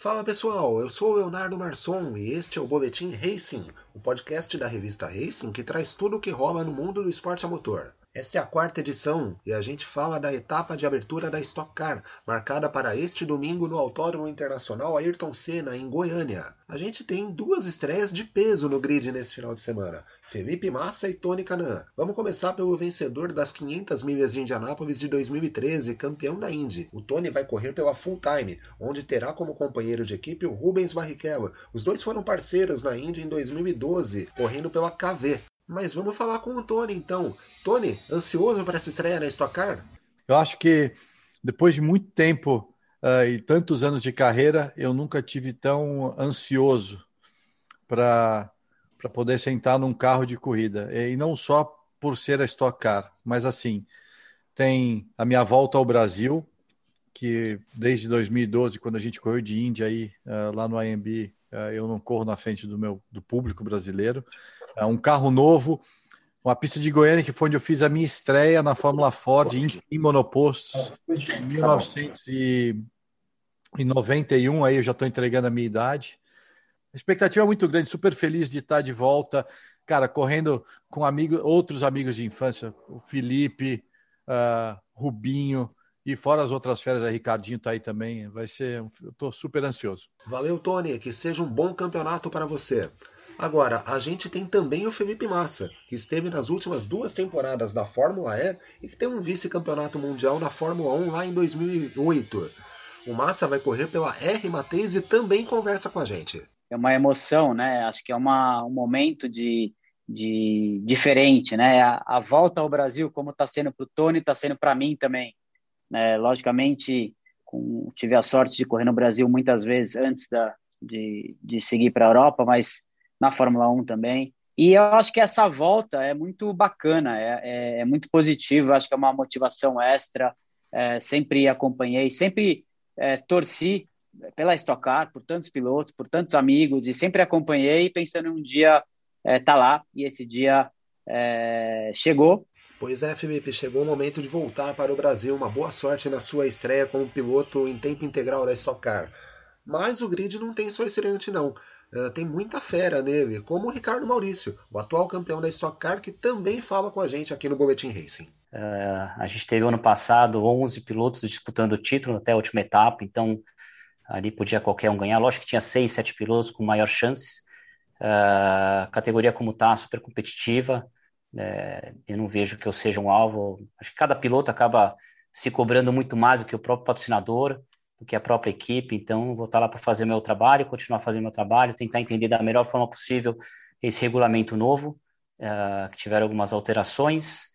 Fala pessoal, eu sou o Leonardo Marçom e este é o Boletim Racing, o podcast da revista Racing que traz tudo o que rola no mundo do esporte a motor. Esta é a quarta edição e a gente fala da etapa de abertura da Stock Car, marcada para este domingo no Autódromo Internacional Ayrton Senna, em Goiânia. A gente tem duas estreias de peso no grid nesse final de semana: Felipe Massa e Tony Canan. Vamos começar pelo vencedor das 500 milhas de Indianápolis de 2013, campeão da Indy. O Tony vai correr pela Full Time, onde terá como companheiro de equipe o Rubens Barrichello. Os dois foram parceiros na Indy em 2012, correndo pela KV. Mas vamos falar com o Tony então. Tony, ansioso para essa estreia na Stock Car? Eu acho que depois de muito tempo uh, e tantos anos de carreira, eu nunca tive tão ansioso para poder sentar num carro de corrida. E não só por ser a Stock Car, mas assim, tem a minha volta ao Brasil, que desde 2012, quando a gente correu de Índia aí, uh, lá no IMB, uh, eu não corro na frente do meu do público brasileiro. É um carro novo, uma pista de Goiânia que foi onde eu fiz a minha estreia na Fórmula Ford em, em monopostos em 1991, aí eu já estou entregando a minha idade. A expectativa é muito grande, super feliz de estar de volta, cara, correndo com amigos, outros amigos de infância, o Felipe, uh, Rubinho, e fora as outras férias, a Ricardinho está aí também. Vai ser. Eu estou super ansioso. Valeu, Tony. Que seja um bom campeonato para você. Agora, a gente tem também o Felipe Massa, que esteve nas últimas duas temporadas da Fórmula E e que tem um vice-campeonato mundial na Fórmula 1 lá em 2008. O Massa vai correr pela R Mateis e também conversa com a gente. É uma emoção, né? Acho que é uma, um momento de, de diferente, né? A, a volta ao Brasil, como está sendo para o Tony, está sendo para mim também. Né? Logicamente, com, tive a sorte de correr no Brasil muitas vezes antes da, de, de seguir para a Europa, mas na Fórmula 1 também. E eu acho que essa volta é muito bacana, é, é, é muito positivo, acho que é uma motivação extra. É, sempre acompanhei, sempre é, torci pela Stock Car, por tantos pilotos, por tantos amigos, e sempre acompanhei pensando em um dia estar é, tá lá, e esse dia é, chegou. Pois é, Felipe, chegou o momento de voltar para o Brasil. Uma boa sorte na sua estreia como piloto em tempo integral da Stock Car. Mas o grid não tem só estreante, não. Uh, tem muita fera nele, como o Ricardo Maurício, o atual campeão da Stock Car, que também fala com a gente aqui no Boletim Racing. Uh, a gente teve ano passado 11 pilotos disputando o título até a última etapa, então ali podia qualquer um ganhar. Lógico que tinha 6, 7 pilotos com maior chance. Uh, a categoria como está, super competitiva. É, eu não vejo que eu seja um alvo. Acho que cada piloto acaba se cobrando muito mais do que o próprio patrocinador do que a própria equipe. Então, vou estar lá para fazer meu trabalho, continuar fazendo meu trabalho, tentar entender da melhor forma possível esse regulamento novo, uh, que tiveram algumas alterações.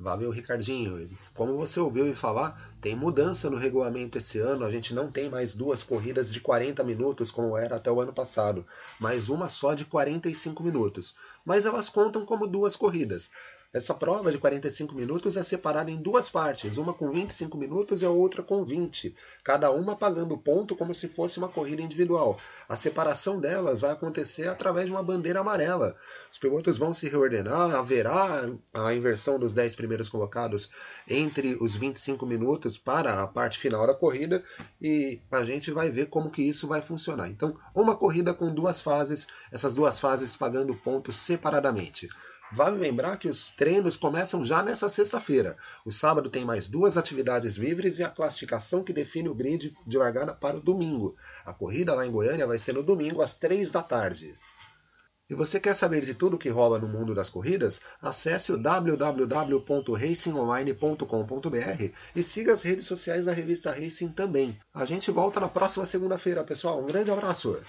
Valeu, Ricardinho. Como você ouviu me falar, tem mudança no regulamento esse ano. A gente não tem mais duas corridas de 40 minutos como era até o ano passado, mas uma só de 45 minutos. Mas elas contam como duas corridas. Essa prova de 45 minutos é separada em duas partes, uma com 25 minutos e a outra com 20, cada uma pagando ponto como se fosse uma corrida individual. A separação delas vai acontecer através de uma bandeira amarela. Os pilotos vão se reordenar, haverá a inversão dos 10 primeiros colocados entre os 25 minutos para a parte final da corrida e a gente vai ver como que isso vai funcionar. Então, uma corrida com duas fases, essas duas fases pagando pontos separadamente. Vale lembrar que os treinos começam já nessa sexta-feira. O sábado tem mais duas atividades livres e a classificação que define o grid de largada para o domingo. A corrida lá em Goiânia vai ser no domingo às três da tarde. E você quer saber de tudo que rola no mundo das corridas? Acesse o www.racingonline.com.br e siga as redes sociais da revista Racing também. A gente volta na próxima segunda-feira, pessoal. Um grande abraço!